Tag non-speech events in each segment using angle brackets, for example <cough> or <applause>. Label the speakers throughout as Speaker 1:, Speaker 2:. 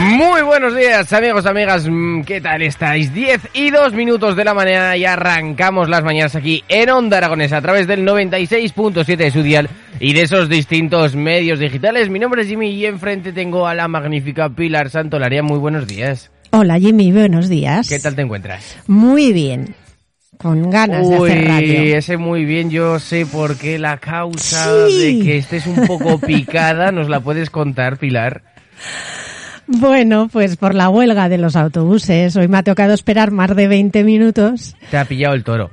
Speaker 1: Muy buenos días, amigos, amigas. Mm, ¿Qué tal estáis? 10 y 2 minutos de la mañana y arrancamos las mañanas aquí en Onda Aragonesa a través del 96.7 de su dial y de esos distintos medios digitales. Mi nombre es Jimmy y enfrente tengo a la magnífica Pilar Santolaria. Muy buenos días.
Speaker 2: Hola Jimmy, buenos días.
Speaker 1: ¿Qué tal te encuentras?
Speaker 2: Muy bien. Con ganas de hacer radio.
Speaker 1: ese muy bien, yo sé por qué la causa de que estés un poco picada, ¿nos la puedes contar, Pilar? <laughs>
Speaker 2: Bueno, pues por la huelga de los autobuses. Hoy me ha tocado esperar más de 20 minutos.
Speaker 1: Te ha pillado el toro.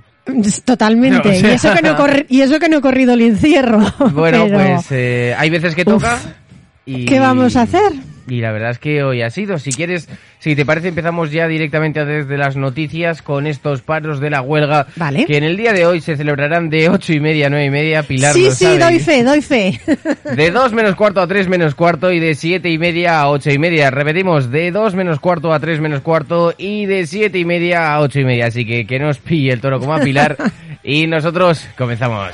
Speaker 2: Totalmente. <laughs> y, eso que no y eso que no he corrido el encierro.
Speaker 1: Bueno, <laughs> pues eh, hay veces que toca. y...
Speaker 2: ¿Qué vamos a hacer?
Speaker 1: Y la verdad es que hoy ha sido. Si quieres, si te parece, empezamos ya directamente desde las noticias con estos paros de la huelga.
Speaker 2: Vale.
Speaker 1: Que en el día de hoy se celebrarán de ocho y media a nueve y media. Pilar,
Speaker 2: Sí, sí, doy fe, doy fe.
Speaker 1: De dos menos cuarto a tres menos cuarto y de siete y media a ocho y media. Repetimos, de dos menos cuarto a tres menos cuarto y de siete y media a ocho y media. Así que que nos pille el toro como a Pilar. <laughs> y nosotros comenzamos.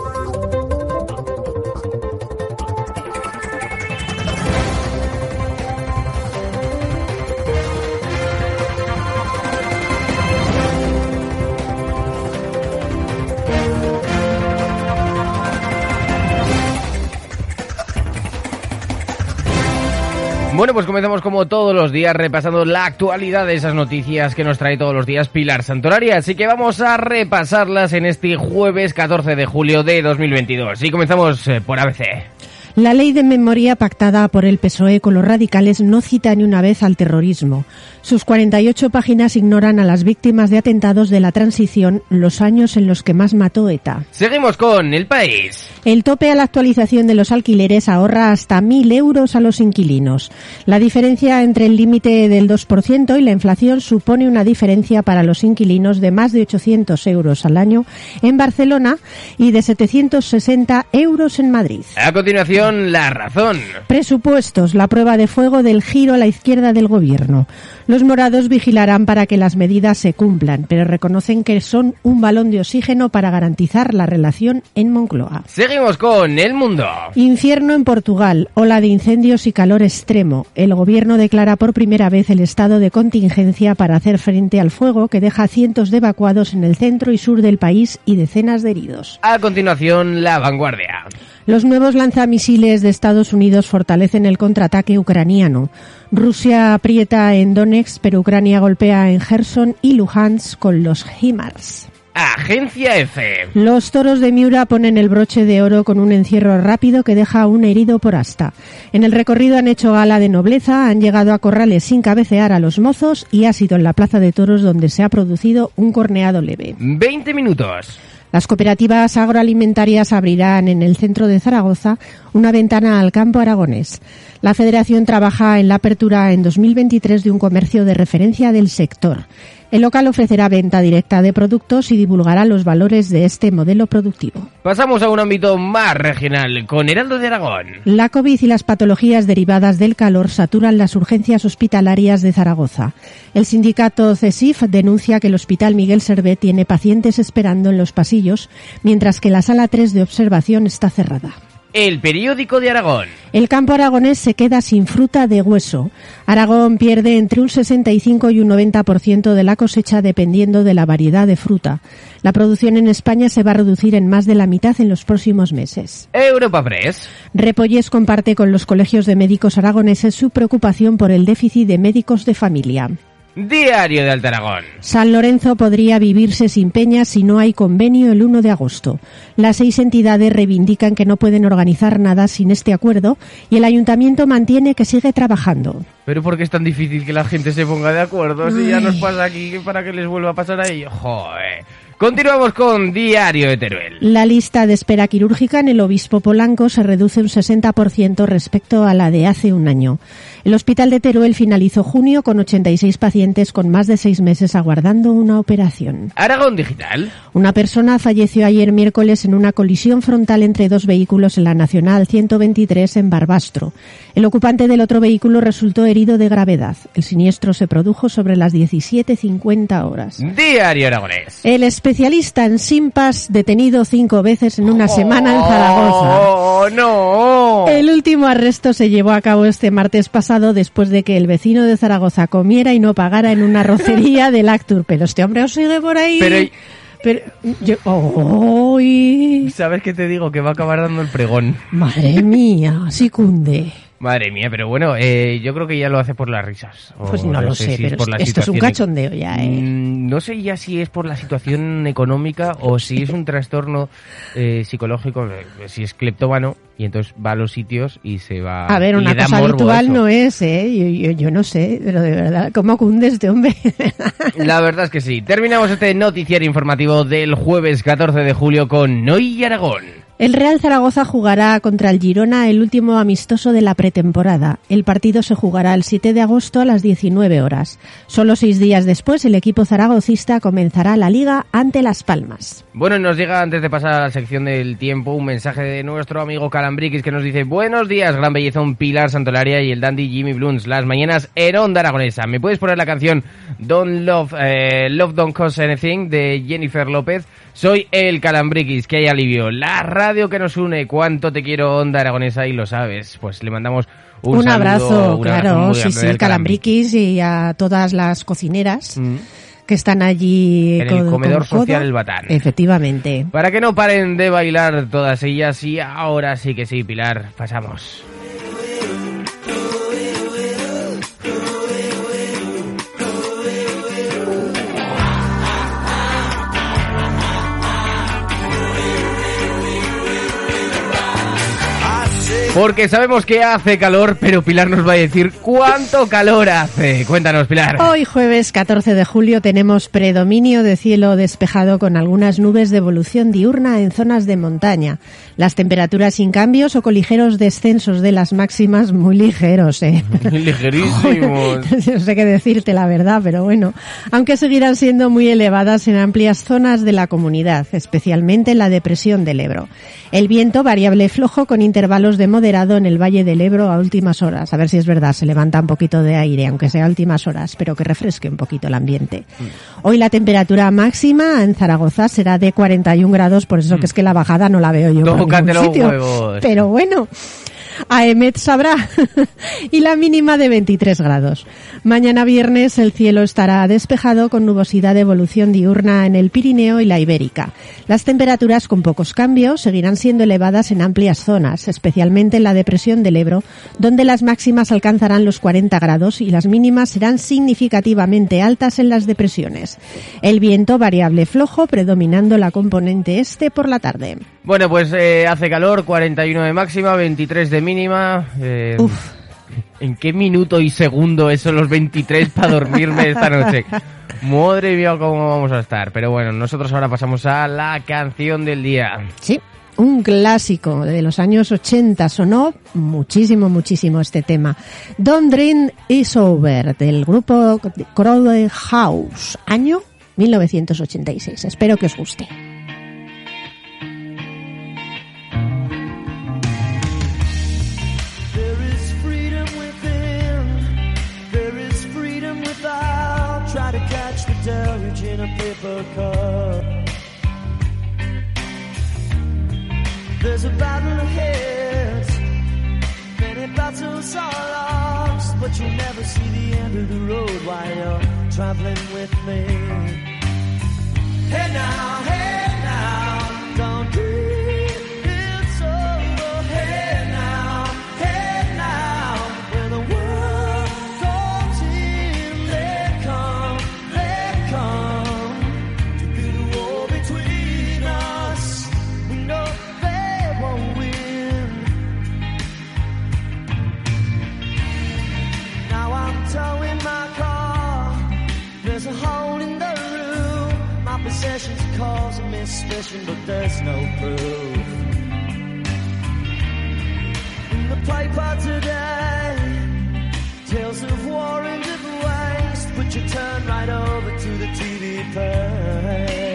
Speaker 1: Pues comenzamos como todos los días repasando la actualidad de esas noticias que nos trae todos los días Pilar Santoraria. Así que vamos a repasarlas en este jueves 14 de julio de 2022. Y comenzamos eh, por ABC.
Speaker 2: La ley de memoria pactada por el PSOE con los radicales no cita ni una vez al terrorismo. Sus 48 páginas ignoran a las víctimas de atentados de la transición, los años en los que más mató ETA.
Speaker 1: Seguimos con El País.
Speaker 2: El tope a la actualización de los alquileres ahorra hasta 1.000 euros a los inquilinos. La diferencia entre el límite del 2% y la inflación supone una diferencia para los inquilinos de más de 800 euros al año en Barcelona y de 760 euros en Madrid.
Speaker 1: A continuación, la razón.
Speaker 2: Presupuestos, la prueba de fuego del giro a la izquierda del gobierno. Los morados vigilarán para que las medidas se cumplan, pero reconocen que son un balón de oxígeno para garantizar la relación en Moncloa.
Speaker 1: Seguimos con El Mundo.
Speaker 2: Infierno en Portugal, ola de incendios y calor extremo. El gobierno declara por primera vez el estado de contingencia para hacer frente al fuego que deja cientos de evacuados en el centro y sur del país y decenas de heridos.
Speaker 1: A continuación, La Vanguardia.
Speaker 2: Los nuevos lanzamisiles de Estados Unidos fortalecen el contraataque ucraniano. Rusia aprieta en Donetsk, pero Ucrania golpea en Gerson y Luhansk con los HIMARS.
Speaker 1: Agencia F.
Speaker 2: Los toros de Miura ponen el broche de oro con un encierro rápido que deja a un herido por asta. En el recorrido han hecho gala de nobleza, han llegado a corrales sin cabecear a los mozos y ha sido en la plaza de toros donde se ha producido un corneado leve.
Speaker 1: 20 minutos.
Speaker 2: Las cooperativas agroalimentarias abrirán en el centro de Zaragoza una ventana al campo aragonés. La Federación trabaja en la apertura en 2023 de un comercio de referencia del sector. El local ofrecerá venta directa de productos y divulgará los valores de este modelo productivo.
Speaker 1: Pasamos a un ámbito más regional con Heraldo de Aragón.
Speaker 2: La COVID y las patologías derivadas del calor saturan las urgencias hospitalarias de Zaragoza. El sindicato CESIF denuncia que el Hospital Miguel Servet tiene pacientes esperando en los pasillos, mientras que la sala 3 de observación está cerrada.
Speaker 1: El periódico de Aragón.
Speaker 2: El campo aragonés se queda sin fruta de hueso. Aragón pierde entre un 65 y un 90% de la cosecha dependiendo de la variedad de fruta. La producción en España se va a reducir en más de la mitad en los próximos meses.
Speaker 1: Europa Press.
Speaker 2: Repollés comparte con los colegios de médicos aragoneses su preocupación por el déficit de médicos de familia.
Speaker 1: Diario de Altaragón.
Speaker 2: San Lorenzo podría vivirse sin peñas si no hay convenio el 1 de agosto. Las seis entidades reivindican que no pueden organizar nada sin este acuerdo y el ayuntamiento mantiene que sigue trabajando.
Speaker 1: Pero ¿por qué es tan difícil que la gente se ponga de acuerdo? Si ya nos pasa aquí, ¿para que les vuelva a pasar a ellos? Joder. Continuamos con Diario de Teruel.
Speaker 2: La lista de espera quirúrgica en el Obispo Polanco se reduce un 60% respecto a la de hace un año. El Hospital de Teruel finalizó junio con 86 pacientes con más de seis meses aguardando una operación.
Speaker 1: Aragón Digital.
Speaker 2: Una persona falleció ayer miércoles en una colisión frontal entre dos vehículos en la Nacional 123 en Barbastro. El ocupante del otro vehículo resultó herido de gravedad. El siniestro se produjo sobre las 17.50 horas.
Speaker 1: Diario Aragonés.
Speaker 2: El especialista en simpas detenido cinco veces en una semana en Zaragoza.
Speaker 1: ¡Oh, no!
Speaker 2: El último arresto se llevó a cabo este martes pasado después de que el vecino de Zaragoza comiera y no pagara en una rocería del Actur. Pero este hombre os sigue por ahí.
Speaker 1: Pero-
Speaker 2: Pero yo, ¡Ay!
Speaker 1: ¿Sabes qué te digo? Que va a acabar dando el pregón.
Speaker 2: Madre mía, sí cunde.
Speaker 1: Madre mía, pero bueno, eh, yo creo que ya lo hace por las risas.
Speaker 2: Pues no lo sé,
Speaker 1: si es
Speaker 2: pero
Speaker 1: por la
Speaker 2: esto es un cachondeo ya, ¿eh?
Speaker 1: Mm, No sé ya si es por la situación económica o si es un trastorno eh, psicológico, eh, si es cleptómano y entonces va a los sitios y se va.
Speaker 2: A ver, una cosa habitual no es, ¿eh? Yo, yo, yo no sé, pero de verdad, ¿cómo cunde este hombre? <laughs>
Speaker 1: La verdad es que sí. Terminamos este noticiario informativo del jueves 14 de julio con Noy y Aragón.
Speaker 2: El Real Zaragoza jugará contra el Girona el último amistoso de la pretemporada. El partido se jugará el 7 de agosto a las 19 horas. Solo seis días después, el equipo zaragocista comenzará la liga ante Las Palmas.
Speaker 1: Bueno, nos llega antes de pasar a la sección del tiempo un mensaje de nuestro amigo Calambriquis que nos dice Buenos días, gran bellezón Pilar Santolaria y el dandy Jimmy Bluns, las mañanas en Onda Aragonesa. ¿Me puedes poner la canción Don't Love, eh, Love Don't Cost Anything de Jennifer López? Soy el Calambriquis, que hay alivio. La radio que nos une, cuánto te quiero Onda Aragonesa y lo sabes. Pues le mandamos un,
Speaker 2: Un,
Speaker 1: saludo,
Speaker 2: abrazo,
Speaker 1: un abrazo
Speaker 2: claro,
Speaker 1: muy
Speaker 2: sí, sí, Calambriquis y a todas las cocineras
Speaker 1: Mm.
Speaker 2: que están allí
Speaker 1: En el comedor
Speaker 2: con
Speaker 1: social El Batán.
Speaker 2: Efectivamente.
Speaker 1: Para que no paren de bailar todas ellas y ahora sí que sí, Pilar, pasamos. Porque sabemos que hace calor, pero Pilar nos va a decir cuánto calor hace. Cuéntanos, Pilar.
Speaker 2: Hoy jueves 14 de julio tenemos predominio de cielo despejado con algunas nubes de evolución diurna en zonas de montaña. Las temperaturas sin cambios o con ligeros descensos de las máximas, muy ligeros, eh. <laughs>
Speaker 1: Ligerísimos. <laughs>
Speaker 2: no sé qué decirte la verdad, pero bueno. Aunque seguirán siendo muy elevadas en amplias zonas de la comunidad, especialmente en la depresión del Ebro. El viento variable flojo con intervalos de moderado en el Valle del Ebro a últimas horas. A ver si es verdad, se levanta un poquito de aire, aunque sea a últimas horas, pero que refresque un poquito el ambiente. Hoy la temperatura máxima en Zaragoza será de 41 grados, por eso que es que la bajada no la veo yo ningún sitio.
Speaker 1: huevos.
Speaker 2: Pero bueno. Aemet sabrá. <laughs> y la mínima de 23 grados. Mañana viernes el cielo estará despejado con nubosidad de evolución diurna en el Pirineo y la Ibérica. Las temperaturas con pocos cambios seguirán siendo elevadas en amplias zonas, especialmente en la depresión del Ebro, donde las máximas alcanzarán los 40 grados y las mínimas serán significativamente altas en las depresiones. El viento variable flojo predominando la componente este por la tarde.
Speaker 1: Bueno, pues eh, hace calor, 41 de máxima, 23 de mínima. eh,
Speaker 2: Uf.
Speaker 1: ¿En qué minuto y segundo esos los 23 para dormirme esta noche? Madre mía, cómo vamos a estar. Pero bueno, nosotros ahora pasamos a la canción del día.
Speaker 2: Sí, un clásico de los años 80 sonó muchísimo, muchísimo este tema. Don't Dream Is Over del grupo Crowded House, año 1986. Espero que os guste.
Speaker 3: Traveling with me. Hey now, Conversations causing me suspicion, but there's no proof. In the paper today, tales of war and of waste, but you turn right over to the TV page.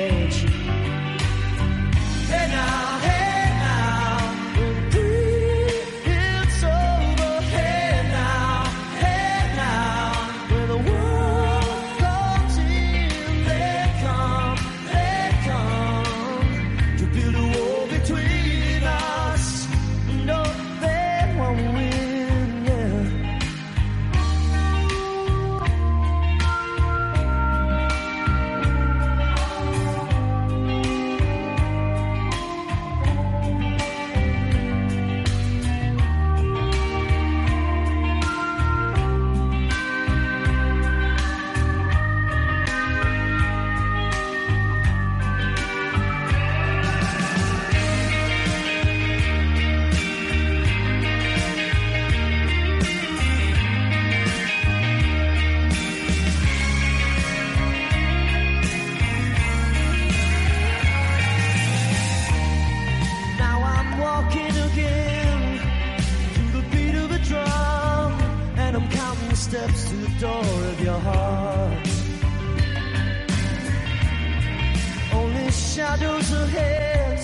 Speaker 3: Shadows ahead,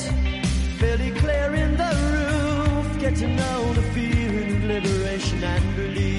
Speaker 3: barely clearing the roof. Get to know the feeling of liberation and release.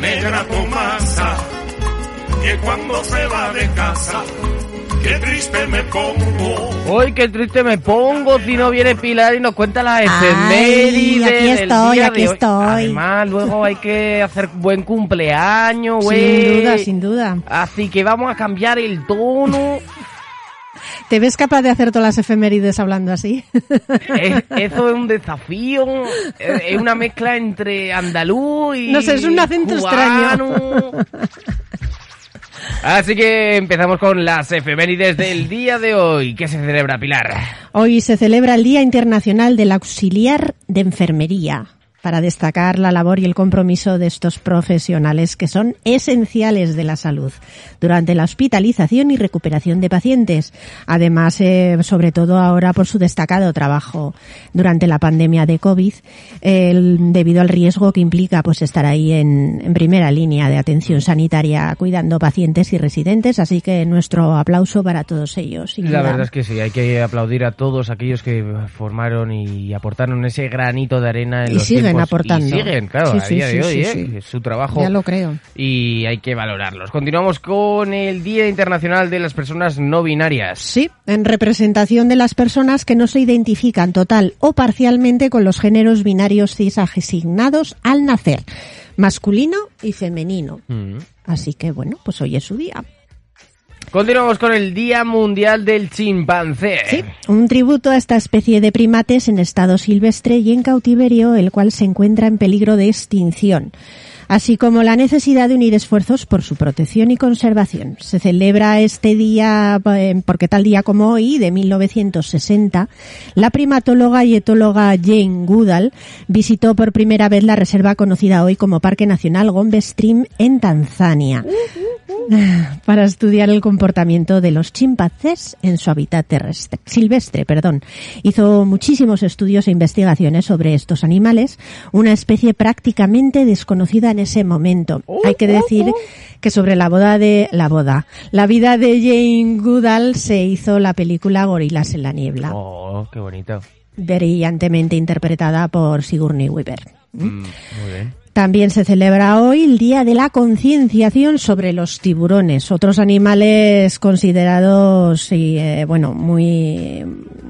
Speaker 4: La negra Tomasa que cuando se va de casa, qué triste me pongo.
Speaker 1: Hoy qué triste me pongo si no viene Pilar y nos cuenta las
Speaker 2: Ay,
Speaker 1: efemérides
Speaker 2: aquí
Speaker 1: del
Speaker 2: estoy,
Speaker 1: día
Speaker 2: aquí
Speaker 1: de hoy.
Speaker 2: estoy.
Speaker 1: Además, luego hay que hacer buen cumpleaños, güey.
Speaker 2: Sin duda, sin duda.
Speaker 1: Así que vamos a cambiar el tono.
Speaker 2: ¿Te ves capaz de hacer todas las efemérides hablando así?
Speaker 1: Es- eso es un desafío. Es una mezcla entre andaluz y.
Speaker 2: No sé, es un acento
Speaker 1: cubano. Así que empezamos con las efemérides del día de hoy. ¿Qué se celebra, Pilar?
Speaker 2: Hoy se celebra el Día Internacional del Auxiliar de Enfermería para destacar la labor y el compromiso de estos profesionales que son esenciales de la salud durante la hospitalización y recuperación de pacientes. Además, eh, sobre todo ahora por su destacado trabajo durante la pandemia de COVID, el- debido al riesgo que implica pues estar ahí en, en primera línea de atención sanitaria cuidando pacientes y residentes. Así que nuestro aplauso para todos ellos.
Speaker 1: La verdad es que sí, hay que aplaudir a todos aquellos que formaron y aportaron ese granito de arena en
Speaker 2: Y
Speaker 1: los
Speaker 2: siguen
Speaker 1: tiempos.
Speaker 2: aportando.
Speaker 1: Y siguen, claro,
Speaker 2: Sí,
Speaker 1: a día
Speaker 2: sí,
Speaker 1: de hoy, ¿eh? su trabajo.
Speaker 2: Ya lo creo.
Speaker 1: Y hay que valorarlos. Continuamos con el Día Internacional de las Personas No Binarias.
Speaker 2: Sí, en representación de las personas que no se identifican total o parcialmente con los géneros binarios cis asignados al nacer, masculino y femenino.
Speaker 1: Mm.
Speaker 2: Así que bueno, pues hoy es su día.
Speaker 1: Continuamos con el Día Mundial del Chimpancé.
Speaker 2: Sí, un tributo a esta especie de primates en estado silvestre y en cautiverio, el cual se encuentra en peligro de extinción. Así como la necesidad de unir esfuerzos por su protección y conservación. Se celebra este día, eh, porque tal día como hoy, de 1960, la primatóloga y etóloga Jane Goodall visitó por primera vez la reserva conocida hoy como Parque Nacional Gombe Stream en Tanzania <laughs> para estudiar el comportamiento de los chimpancés en su hábitat terrestre, silvestre. Perdón. Hizo muchísimos estudios e investigaciones sobre estos animales, una especie prácticamente desconocida en ese momento. Hay que decir que sobre la boda de la boda, la vida de Jane Goodall se hizo la película Gorilas en la niebla,
Speaker 1: Oh, qué bonito.
Speaker 2: brillantemente interpretada por Sigourney Weaver.
Speaker 1: Mm, muy bien.
Speaker 2: También se celebra hoy el Día de la Concienciación sobre los tiburones, otros animales considerados, y, eh, bueno, muy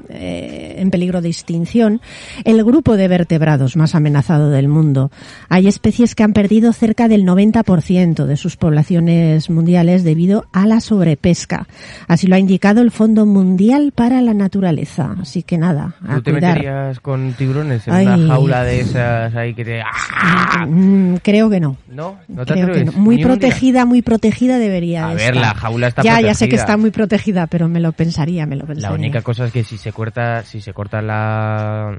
Speaker 2: eh, en peligro de extinción, el grupo de vertebrados más amenazado del mundo. Hay especies que han perdido cerca del 90% de sus poblaciones mundiales debido a la sobrepesca. Así lo ha indicado el Fondo Mundial para la Naturaleza. Así que nada, a
Speaker 1: ¿Tú te
Speaker 2: cuidar.
Speaker 1: meterías con tiburones en
Speaker 2: Ay.
Speaker 1: una jaula de esas ahí que te... ¡Ah!
Speaker 2: Mm, creo que no.
Speaker 1: No, no te
Speaker 2: Creo que
Speaker 1: atreves.
Speaker 2: no. Muy protegida, muy protegida debería
Speaker 1: A ver, la jaula está
Speaker 2: Ya, ya sé que
Speaker 1: protegida.
Speaker 2: está muy protegida, pero me lo pensaría, me lo pensaría.
Speaker 1: La única cosa es que si se corta, si se corta la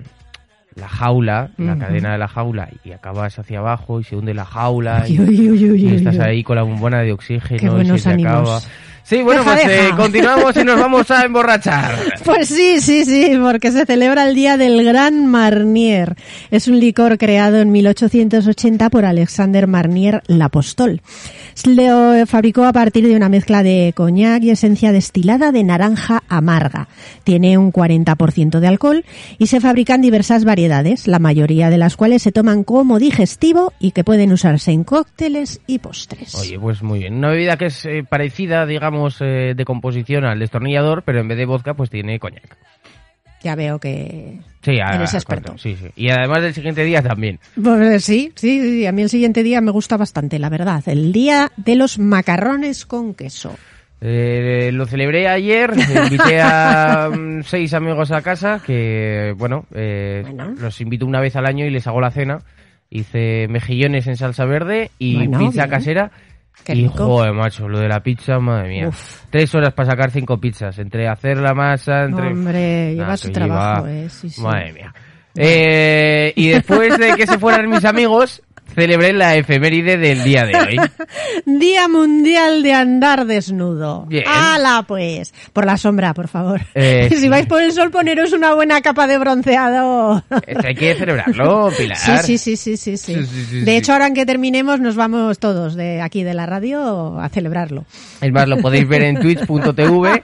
Speaker 1: la jaula, la cadena de la jaula y acabas hacia abajo y se hunde la jaula
Speaker 2: Uy,
Speaker 1: y,
Speaker 2: uy, uy,
Speaker 1: y estás ahí con la bombona de oxígeno
Speaker 2: Qué
Speaker 1: y
Speaker 2: buenos
Speaker 1: se te acaba. Sí, bueno,
Speaker 2: Deja,
Speaker 1: pues eh, continuamos y nos vamos a emborrachar. <laughs>
Speaker 2: Pues sí, sí, sí, porque se celebra el Día del Gran Marnier. Es un licor creado en 1880 por Alexander Marnier L'Apostol. Lo fabricó a partir de una mezcla de coñac y esencia destilada de naranja amarga. Tiene un 40% de alcohol y se fabrican diversas variedades, la mayoría de las cuales se toman como digestivo y que pueden usarse en cócteles y postres.
Speaker 1: Oye, pues muy bien. Una bebida que es eh, parecida, digamos, eh, de composición al destornillador, pero en vez de vodka, pues tiene coñac.
Speaker 2: Ya veo que
Speaker 1: Sí, a-
Speaker 2: eres experto.
Speaker 1: Sí, sí. Y además del siguiente día también.
Speaker 2: Pues sí, sí, sí, a mí el siguiente día me gusta bastante, la verdad. El día de los macarrones con queso.
Speaker 1: Eh, lo celebré ayer, invité a <laughs> mm, seis amigos a casa que, bueno, eh,
Speaker 2: Bueno.
Speaker 1: los invito una vez al año y les hago la cena. Hice mejillones en salsa verde y
Speaker 2: Bueno,
Speaker 1: pizza
Speaker 2: bien.
Speaker 1: casera.
Speaker 2: Qué
Speaker 1: y
Speaker 2: rico.
Speaker 1: joder, macho, lo de la pizza, madre mía.
Speaker 2: Uf.
Speaker 1: Tres horas para sacar cinco pizzas, entre hacer la masa, entre...
Speaker 2: Hombre,
Speaker 1: Nah,
Speaker 2: lleva su trabajo,
Speaker 1: lleva-
Speaker 2: eh, sí, sí.
Speaker 1: Madre mía. Eh, y después de que se fueran mis amigos, celebré la efeméride del día de hoy. <laughs>
Speaker 2: Día Mundial de Andar Desnudo.
Speaker 1: Bien.
Speaker 2: ¡Hala, pues! Por la sombra, por favor.
Speaker 1: Eh, <laughs>
Speaker 2: si vais por el sol, poneros una buena capa de bronceado.
Speaker 1: Esto hay que celebrarlo, <laughs> Pilar.
Speaker 2: Sí, sí, sí, sí, sí, sí. De hecho, ahora en que terminemos, nos vamos todos de aquí de la radio a celebrarlo.
Speaker 1: Es más, lo podéis ver en twitch.tv.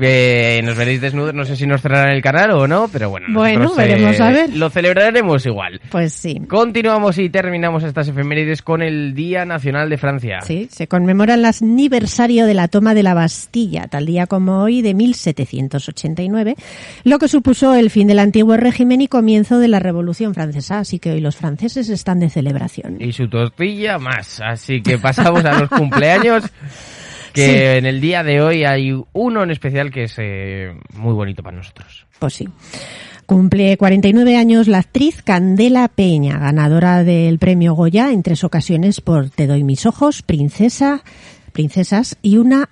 Speaker 1: Eh, nos veréis desnudos. No sé si nos cerrarán el canal o no, pero bueno.
Speaker 2: Bueno,
Speaker 1: nosotros,
Speaker 2: veremos a ver.
Speaker 1: Lo celebraremos igual.
Speaker 2: Pues sí.
Speaker 1: Continuamos y terminamos estas efemérides con el Día Nacional de Francia.
Speaker 2: Sí, se conmemora el aniversario de la toma de la Bastilla, tal día como hoy de 1789, lo que supuso el fin del antiguo régimen y comienzo de la Revolución Francesa, así que hoy los franceses están de celebración.
Speaker 1: Y su tortilla más. Así que pasamos a los <laughs> cumpleaños. Que
Speaker 2: Sí.
Speaker 1: en el día de hoy hay uno en especial que es eh, muy bonito para nosotros.
Speaker 2: Pues sí. Cumple 49 años la actriz Candela Peña, ganadora del premio Goya en tres ocasiones por Te doy mis ojos, Princesa, Princesas y una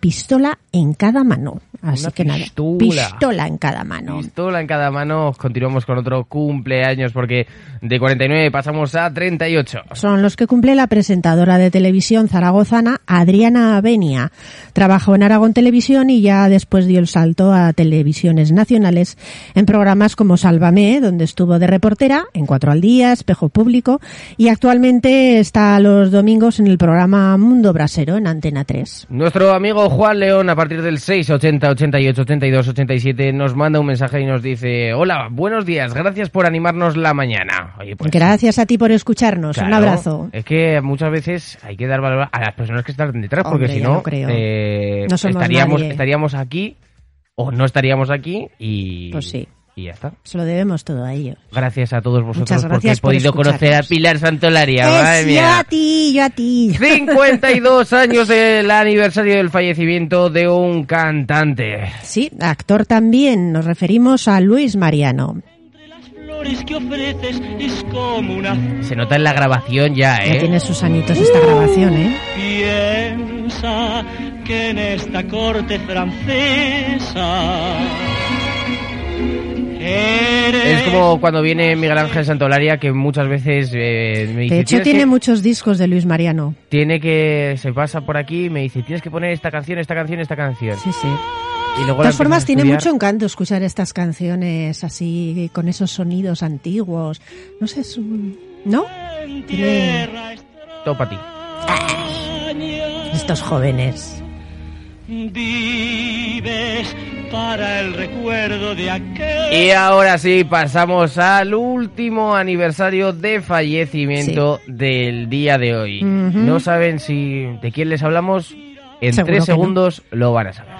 Speaker 2: pistola en cada mano. Así
Speaker 1: Una
Speaker 2: que nada,
Speaker 1: pistola.
Speaker 2: pistola en cada mano.
Speaker 1: Pistola en cada mano. Continuamos con otro cumpleaños porque de 49 pasamos a 38.
Speaker 2: Son los que cumple la presentadora de televisión zaragozana Adriana Avenia. Trabajó en Aragón Televisión y ya después dio el salto a televisiones nacionales en programas como Sálvame, donde estuvo de reportera, en Cuatro al Día, Espejo Público y actualmente está los domingos en el programa Mundo Brasero en Antena 3.
Speaker 1: Nuestro amigo Juan León, a partir del 680 88 82 87, nos manda un mensaje y nos dice: Hola, buenos días, gracias por animarnos la mañana. Oye, pues.
Speaker 2: Gracias a ti por escucharnos. Un abrazo.
Speaker 1: Es que muchas veces hay que dar valor a las personas que están detrás, porque si no, eh,
Speaker 2: No
Speaker 1: estaríamos,
Speaker 2: nadie.
Speaker 1: estaríamos aquí o no estaríamos aquí y,
Speaker 2: Pues sí.
Speaker 1: Y ya está.
Speaker 2: Se lo debemos todo a ellos.
Speaker 1: Gracias a todos vosotros porque he
Speaker 2: por
Speaker 1: podido conocer a. Pilar Santolaria. madre
Speaker 2: Es, yo a ti, yo a ti.
Speaker 1: 52 años del aniversario del fallecimiento de un cantante.
Speaker 2: Sí, actor también. Nos referimos a Luis Mariano.
Speaker 3: flores que ofreces es como una
Speaker 1: Se nota en la grabación ya,
Speaker 2: Ya
Speaker 1: ¿eh?
Speaker 2: tiene sus añitos esta grabación, ¿eh?
Speaker 3: piensa que en esta corte francesa
Speaker 1: Es como cuando viene Miguel Ángel Santolaria que muchas veces eh, me dice...
Speaker 2: De hecho,
Speaker 1: "Tienes
Speaker 2: tiene
Speaker 1: que-
Speaker 2: muchos discos de Luis Mariano.
Speaker 1: Tiene que... Se pasa por aquí y me dice, tienes que poner esta canción, esta canción, esta canción.
Speaker 2: Sí, sí.
Speaker 1: Y luego
Speaker 2: De todas formas, tiene mucho encanto escuchar estas canciones así, con esos sonidos antiguos. No sé, es un- ¿no?
Speaker 3: en
Speaker 2: Tiene
Speaker 3: tierra
Speaker 1: Todo para ti.
Speaker 2: estos jóvenes.
Speaker 3: vives para el recuerdo de aquel
Speaker 1: Y ahora sí, pasamos al último aniversario de fallecimiento del día de hoy. No saben si de quién les hablamos. En
Speaker 2: Seguro
Speaker 1: tres
Speaker 2: no.
Speaker 1: segundos lo van a saber.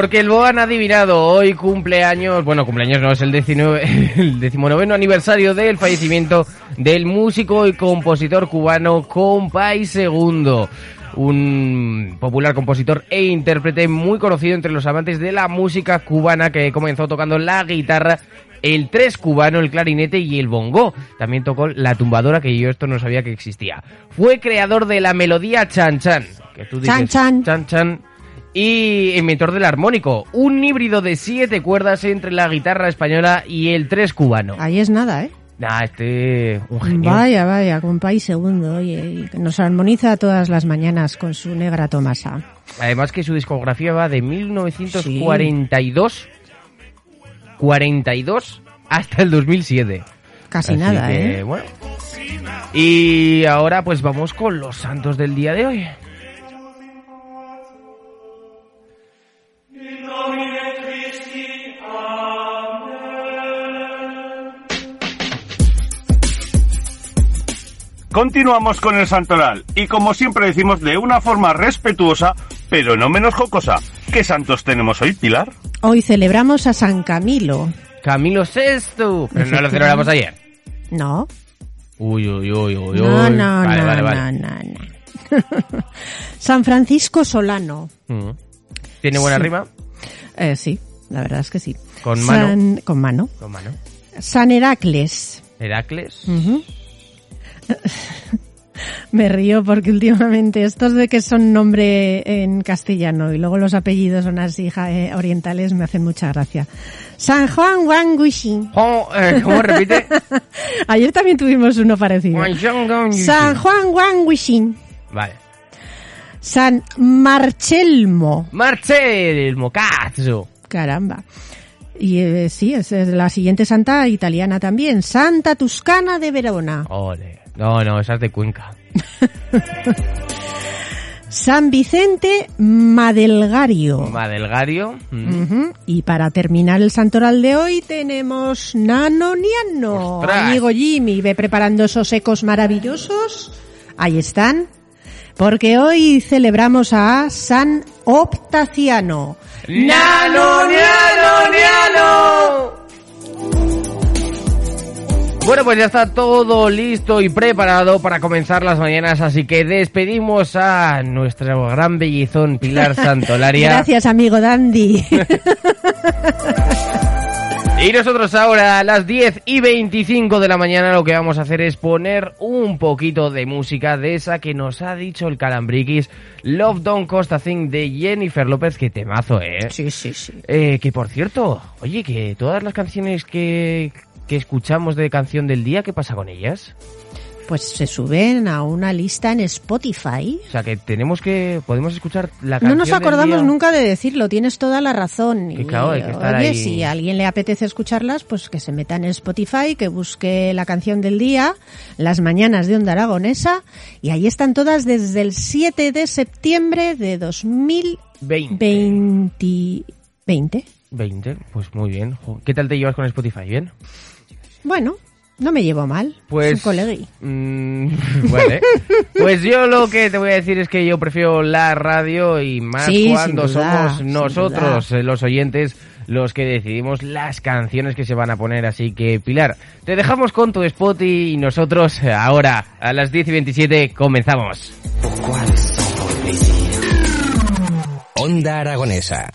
Speaker 1: Porque lo han adivinado, hoy cumpleaños, bueno, cumpleaños no, es el, 19, <laughs> el aniversario del fallecimiento del músico y compositor cubano Compay Segundo. Un popular compositor e intérprete muy conocido entre los amantes de la música cubana que comenzó tocando la guitarra, el tres cubano, el clarinete y el bongo. También tocó la tumbadora, que yo esto no sabía que existía. Fue creador de la melodía Chan Chan. Que tú
Speaker 2: Chan
Speaker 1: dices,
Speaker 2: Chan.
Speaker 1: Chan Chan y inventor del armónico, un híbrido de siete cuerdas entre la guitarra española y el tres cubano.
Speaker 2: Ahí es nada, ¿eh?
Speaker 1: Nah, este un genio.
Speaker 2: Vaya, vaya, con país segundo, oye, y nos armoniza todas las mañanas con su negra tomasa.
Speaker 1: Además que su discografía va de 1942 42 hasta el 2007.
Speaker 2: Casi
Speaker 1: Así
Speaker 2: nada,
Speaker 1: que,
Speaker 2: ¿eh?
Speaker 1: bueno. Y ahora pues vamos con los santos del día de hoy.
Speaker 5: Continuamos con el santoral y como siempre decimos de una forma respetuosa, pero no menos jocosa. ¿Qué santos tenemos hoy, Pilar?
Speaker 2: Hoy celebramos a San Camilo.
Speaker 1: Camilo Sesto. Pero no lo celebramos ayer.
Speaker 2: No,
Speaker 1: Uy, uy, uy, uy, uy.
Speaker 2: no, no,
Speaker 1: vale,
Speaker 2: no,
Speaker 1: vale,
Speaker 2: no,
Speaker 1: vale.
Speaker 2: no, no. <laughs> San Francisco Solano.
Speaker 1: Mm. ¿Tiene buena
Speaker 2: Sí.
Speaker 1: rima?
Speaker 2: Eh, sí, la verdad es que sí.
Speaker 1: Con mano.
Speaker 2: San- con mano.
Speaker 1: Con mano.
Speaker 2: San Heracles.
Speaker 1: Heracles.
Speaker 2: Ujú. <laughs> Me río porque últimamente estos de que son nombre en castellano y luego los apellidos son así eh, orientales me hacen mucha gracia. San Juan Wang Guixin.
Speaker 1: Oh, eh, ¿Cómo repite? <laughs>
Speaker 2: Ayer también tuvimos uno parecido. San Juan Wang Guixin.
Speaker 1: Vale.
Speaker 2: San Marchelmo.
Speaker 1: Marcel Mocazzo.
Speaker 2: Caramba. Y eh, sí, es, es la siguiente santa italiana también. Santa Tuscana de Verona.
Speaker 1: Ole. No, no, esa es de Cuenca. <laughs>
Speaker 2: San Vicente Madelgario.
Speaker 1: Madelgario. mm.
Speaker 2: Y para terminar el santoral de hoy tenemos Nano Niano.
Speaker 1: ¡Ostras!
Speaker 2: Amigo Jimmy, ve preparando esos ecos maravillosos. Ahí están. Porque hoy celebramos a San Optaciano.
Speaker 1: ¡Nano, niano, niano! Bueno, pues ya está todo listo y preparado para comenzar las mañanas, así que despedimos a nuestro gran bellezón Pilar <laughs> Santolaria.
Speaker 2: Gracias, amigo Dandy. <laughs>
Speaker 1: Y nosotros ahora a las 10 y 25 de la mañana lo que vamos a hacer es poner un poquito de música de esa que nos ha dicho el Calambriquis, Love Don't Cost a Thing de Jennifer López, que temazo, ¿eh?
Speaker 2: sí, sí, sí.
Speaker 1: Eh, que por cierto, oye, que todas las canciones que, que escuchamos de canción del día, ¿qué pasa con ellas?
Speaker 2: Pues se suben a una lista en Spotify.
Speaker 1: O sea, que tenemos que, podemos escuchar la canción
Speaker 2: No nos
Speaker 1: del
Speaker 2: acordamos
Speaker 1: día?
Speaker 2: nunca de decirlo, tienes toda la razón.
Speaker 1: Que
Speaker 2: Y,
Speaker 1: claro, hay que estar
Speaker 2: oye,
Speaker 1: ahí.
Speaker 2: si a alguien le apetece escucharlas, pues que se meta en Spotify, que busque la canción del día, las mañanas de Onda Aragonesa, y ahí están todas desde el 7 de septiembre de 2020.
Speaker 1: 20.
Speaker 2: 20.
Speaker 1: 20, pues muy bien. ¿Qué tal te llevas con Spotify? ¿Bien?
Speaker 2: Bueno, No me llevo mal.
Speaker 1: Pues,
Speaker 2: Es un colegui.
Speaker 1: mm, <laughs> vale. Pues yo lo que te voy a decir es que yo prefiero la radio y más
Speaker 2: Sí,
Speaker 1: cuando
Speaker 2: duda,
Speaker 1: somos nosotros, eh, los oyentes, los que decidimos las canciones que se van a poner. Así que, Pilar, te dejamos con tu spot y nosotros ahora, a las 10 y 27, comenzamos.
Speaker 6: Onda Aragonesa.